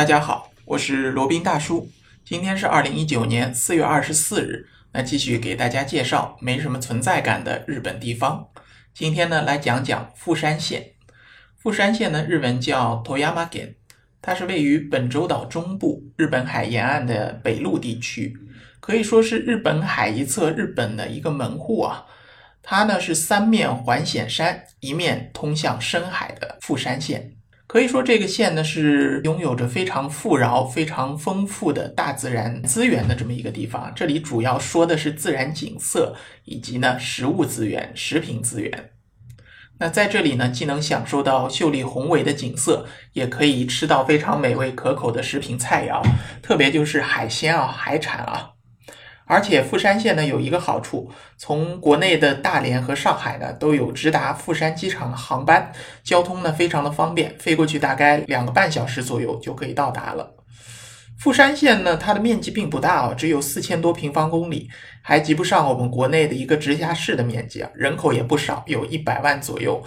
大家好，我是罗宾大叔。今天是二零一九年四月二十四日，那继续给大家介绍没什么存在感的日本地方。今天呢，来讲讲富山县。富山县呢，日文叫 Toyama Gen，它是位于本州岛中部日本海沿岸的北陆地区，可以说是日本海一侧日本的一个门户啊。它呢是三面环险山，一面通向深海的富山县。可以说，这个县呢是拥有着非常富饶、非常丰富的大自然资源的这么一个地方。这里主要说的是自然景色以及呢食物资源、食品资源。那在这里呢，既能享受到秀丽宏伟的景色，也可以吃到非常美味可口的食品菜肴，特别就是海鲜啊、海产啊。而且富山县呢有一个好处，从国内的大连和上海呢都有直达富山机场的航班，交通呢非常的方便，飞过去大概两个半小时左右就可以到达了。富山县呢，它的面积并不大啊，只有四千多平方公里，还及不上我们国内的一个直辖市的面积啊，人口也不少，有一百万左右，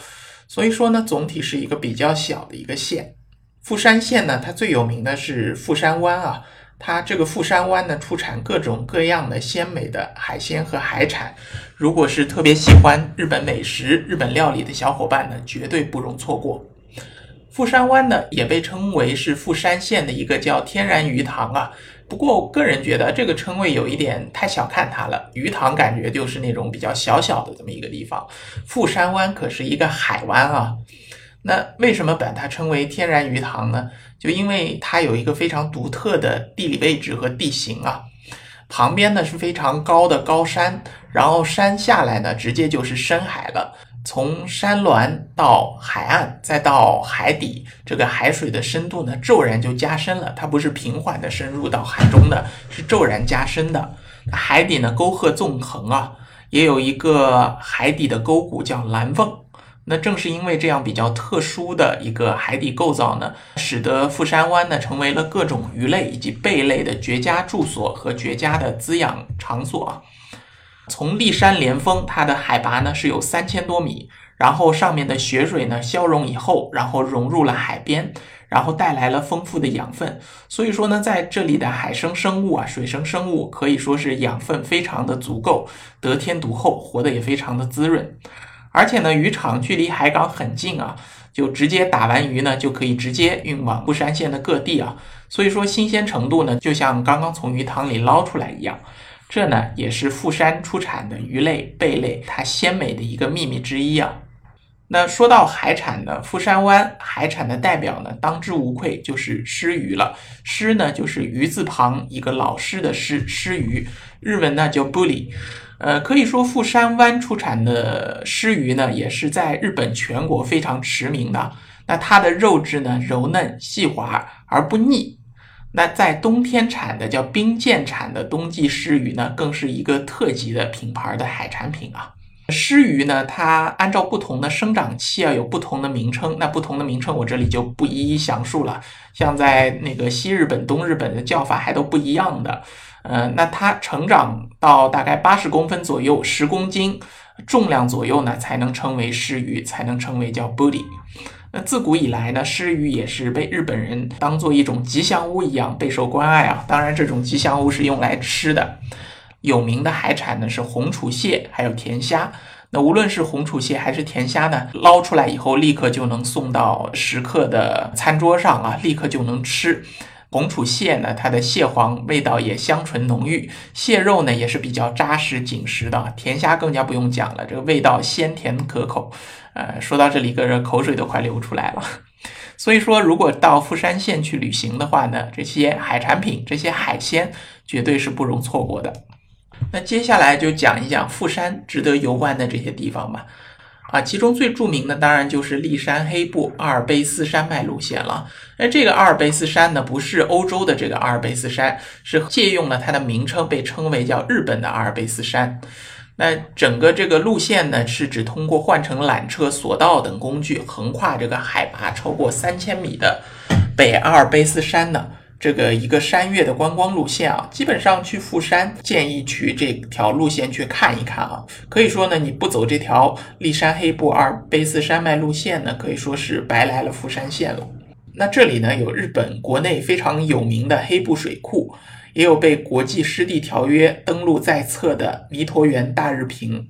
所以说呢，总体是一个比较小的一个县。富山县呢，它最有名的是富山湾啊。它这个富山湾呢，出产各种各样的鲜美的海鲜和海产。如果是特别喜欢日本美食、日本料理的小伙伴呢，绝对不容错过。富山湾呢，也被称为是富山县的一个叫天然鱼塘啊。不过我个人觉得这个称谓有一点太小看它了，鱼塘感觉就是那种比较小小的这么一个地方。富山湾可是一个海湾啊。那为什么把它称为天然鱼塘呢？就因为它有一个非常独特的地理位置和地形啊，旁边呢是非常高的高山，然后山下来呢直接就是深海了。从山峦到海岸再到海底，这个海水的深度呢骤然就加深了，它不是平缓的深入到海中的，是骤然加深的。海底呢沟壑纵横啊，也有一个海底的沟谷叫蓝凤。那正是因为这样比较特殊的一个海底构造呢，使得富山湾呢成为了各种鱼类以及贝类的绝佳住所和绝佳的滋养场所。从立山连峰，它的海拔呢是有三千多米，然后上面的雪水呢消融以后，然后融入了海边，然后带来了丰富的养分。所以说呢，在这里的海生生物啊，水生生物可以说是养分非常的足够，得天独厚，活得也非常的滋润。而且呢，渔场距离海港很近啊，就直接打完鱼呢，就可以直接运往富山县的各地啊。所以说新鲜程度呢，就像刚刚从鱼塘里捞出来一样。这呢，也是富山出产的鱼类、贝类它鲜美的一个秘密之一啊。那说到海产呢，富山湾海产的代表呢，当之无愧就是狮鱼了。狮呢，就是鱼字旁一个老师的狮，狮鱼，日文呢叫 bully。呃，可以说富山湾出产的狮鱼呢，也是在日本全国非常驰名的。那它的肉质呢柔嫩细滑而不腻。那在冬天产的叫冰见产的冬季狮鱼呢，更是一个特级的品牌的海产品啊。狮鱼呢，它按照不同的生长期啊，有不同的名称。那不同的名称我这里就不一一详述了。像在那个西日本、东日本的叫法还都不一样的。呃，那它成长到大概八十公分左右，十公斤重量左右呢，才能称为狮鱼，才能称为叫 body。那自古以来呢，狮鱼也是被日本人当做一种吉祥物一样备受关爱啊。当然，这种吉祥物是用来吃的。有名的海产呢是红楚蟹，还有甜虾。那无论是红楚蟹还是甜虾呢，捞出来以后立刻就能送到食客的餐桌上啊，立刻就能吃。红楚蟹呢，它的蟹黄味道也香醇浓郁，蟹肉呢也是比较扎实紧实的。甜虾更加不用讲了，这个味道鲜甜可口。呃，说到这里，个人口水都快流出来了。所以说，如果到富山县去旅行的话呢，这些海产品、这些海鲜绝对是不容错过的。那接下来就讲一讲富山值得游玩的这些地方吧。啊，其中最著名的当然就是立山黑部阿尔卑斯山脉路线了。那这个阿尔卑斯山呢，不是欧洲的这个阿尔卑斯山，是借用了它的名称，被称为叫日本的阿尔卑斯山。那整个这个路线呢，是指通过换乘缆车、索道等工具，横跨这个海拔超过三千米的北阿尔卑斯山的。这个一个山岳的观光路线啊，基本上去富山建议去这条路线去看一看啊。可以说呢，你不走这条立山黑部阿尔卑斯山脉路线呢，可以说是白来了富山县了。那这里呢有日本国内非常有名的黑布水库，也有被国际湿地条约登录在册的弥陀园大日平。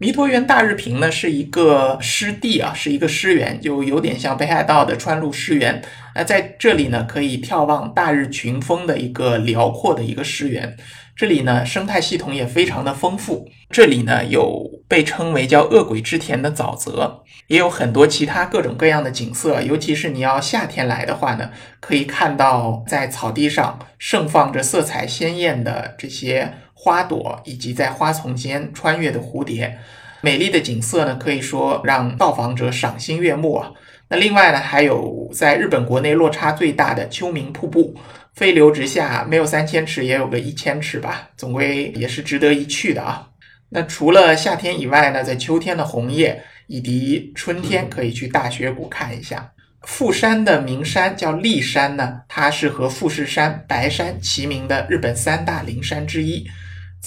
弥陀园大日平呢是一个湿地啊，是一个湿原，就有点像北海道的川路湿原。那在这里呢，可以眺望大日群峰的一个辽阔的一个湿原。这里呢，生态系统也非常的丰富。这里呢，有被称为叫恶鬼之田的沼泽，也有很多其他各种各样的景色。尤其是你要夏天来的话呢，可以看到在草地上盛放着色彩鲜艳的这些。花朵以及在花丛间穿越的蝴蝶，美丽的景色呢，可以说让到访者赏心悦目啊。那另外呢，还有在日本国内落差最大的秋名瀑布，飞流直下，没有三千尺也有个一千尺吧，总归也是值得一去的啊。那除了夏天以外呢，在秋天的红叶以及春天可以去大雪谷看一下。富山的名山叫立山呢，它是和富士山、白山齐名的日本三大灵山之一。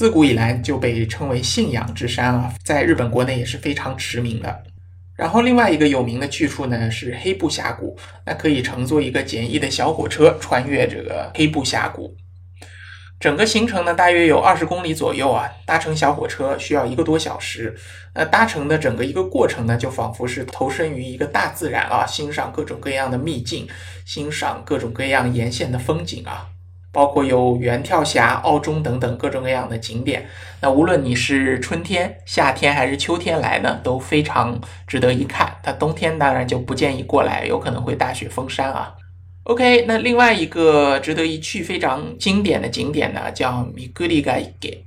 自古以来就被称为信仰之山啊，在日本国内也是非常驰名的。然后另外一个有名的去处呢是黑布峡谷，那可以乘坐一个简易的小火车穿越这个黑布峡谷。整个行程呢大约有二十公里左右啊，搭乘小火车需要一个多小时。那搭乘的整个一个过程呢，就仿佛是投身于一个大自然啊，欣赏各种各样的秘境，欣赏各种各样沿线的风景啊。包括有猿跳峡、澳中等等各种各样的景点。那无论你是春天、夏天还是秋天来呢，都非常值得一看。它冬天当然就不建议过来，有可能会大雪封山啊。OK，那另外一个值得一去、非常经典的景点呢，叫米格里盖给，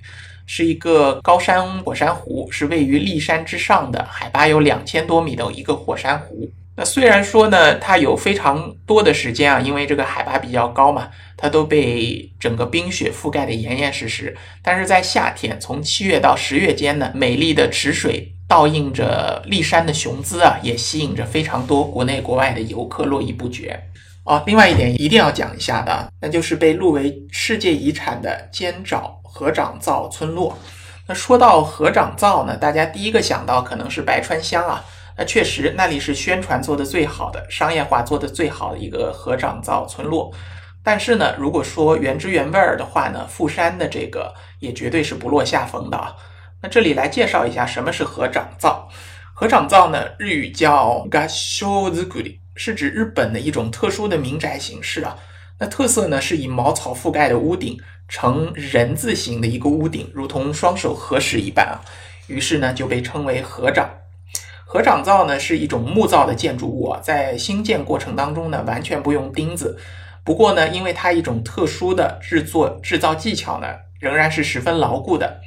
是一个高山火山湖，是位于立山之上的，海拔有两千多米的一个火山湖。那虽然说呢，它有非常多的时间啊，因为这个海拔比较高嘛，它都被整个冰雪覆盖的严严实实。但是在夏天，从七月到十月间呢，美丽的池水倒映着骊山的雄姿啊，也吸引着非常多国内国外的游客络绎不绝。哦，另外一点一定要讲一下的，那就是被录为世界遗产的尖爪合掌造村落。那说到合掌造呢，大家第一个想到可能是白川乡啊。那确实，那里是宣传做的最好的、商业化做的最好的一个合掌造村落。但是呢，如果说原汁原味儿的话呢，富山的这个也绝对是不落下风的啊。那这里来介绍一下什么是合掌造。合掌造呢，日语叫 g a s h o z u r i 是指日本的一种特殊的民宅形式啊。那特色呢，是以茅草覆盖的屋顶，呈人字形的一个屋顶，如同双手合十一般啊。于是呢，就被称为合掌。合掌造呢是一种木造的建筑物，在兴建过程当中呢，完全不用钉子。不过呢，因为它一种特殊的制作制造技巧呢，仍然是十分牢固的。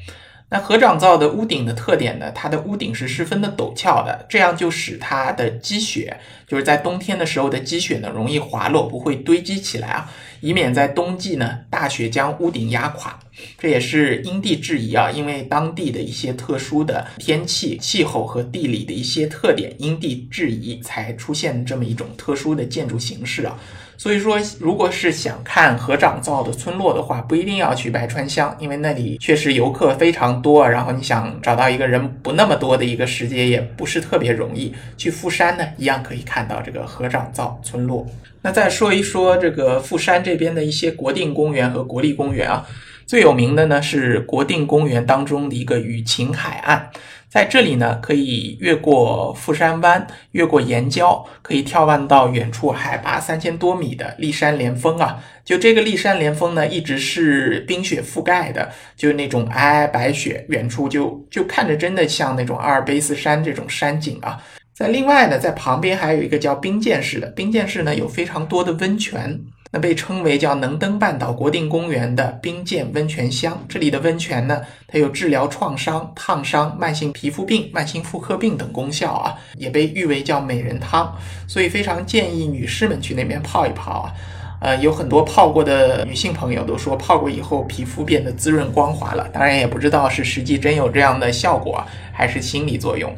那合掌造的屋顶的特点呢，它的屋顶是十分的陡峭的，这样就使它的积雪，就是在冬天的时候的积雪呢，容易滑落，不会堆积起来啊。以免在冬季呢大雪将屋顶压垮，这也是因地制宜啊，因为当地的一些特殊的天气、气候和地理的一些特点，因地制宜才出现这么一种特殊的建筑形式啊。所以说，如果是想看合掌造的村落的话，不一定要去白川乡，因为那里确实游客非常多，然后你想找到一个人不那么多的一个时节，也不是特别容易。去富山呢，一样可以看到这个合掌造村落。那再说一说这个富山这边的一些国定公园和国立公园啊，最有名的呢是国定公园当中的一个雨晴海岸，在这里呢可以越过富山湾，越过岩礁，可以眺望到远处海拔三千多米的立山连峰啊。就这个立山连峰呢，一直是冰雪覆盖的，就那种皑皑白雪，远处就就看着真的像那种阿尔卑斯山这种山景啊。在另外呢，在旁边还有一个叫冰见市的，冰见市呢有非常多的温泉，那被称为叫能登半岛国定公园的冰见温泉乡。这里的温泉呢，它有治疗创伤、烫伤、慢性皮肤病、慢性妇科病等功效啊，也被誉为叫美人汤，所以非常建议女士们去那边泡一泡啊。呃，有很多泡过的女性朋友都说泡过以后皮肤变得滋润光滑了，当然也不知道是实际真有这样的效果，还是心理作用。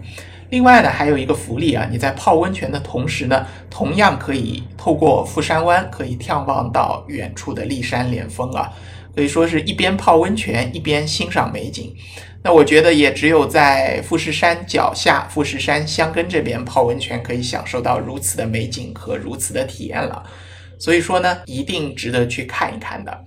另外呢，还有一个福利啊，你在泡温泉的同时呢，同样可以透过富山湾可以眺望到远处的骊山连峰啊，可以说是一边泡温泉一边欣赏美景。那我觉得也只有在富士山脚下、富士山箱根这边泡温泉，可以享受到如此的美景和如此的体验了。所以说呢，一定值得去看一看的。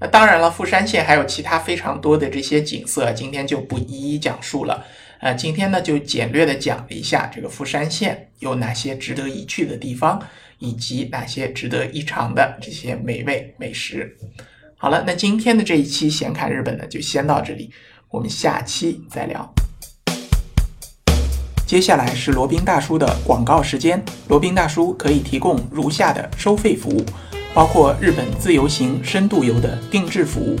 那当然了，富山县还有其他非常多的这些景色，今天就不一一讲述了。呃，今天呢就简略的讲了一下这个富山县有哪些值得一去的地方，以及哪些值得一尝的这些美味美食。好了，那今天的这一期闲侃日本呢，就先到这里。我们下期再聊。接下来是罗宾大叔的广告时间。罗宾大叔可以提供如下的收费服务，包括日本自由行、深度游的定制服务，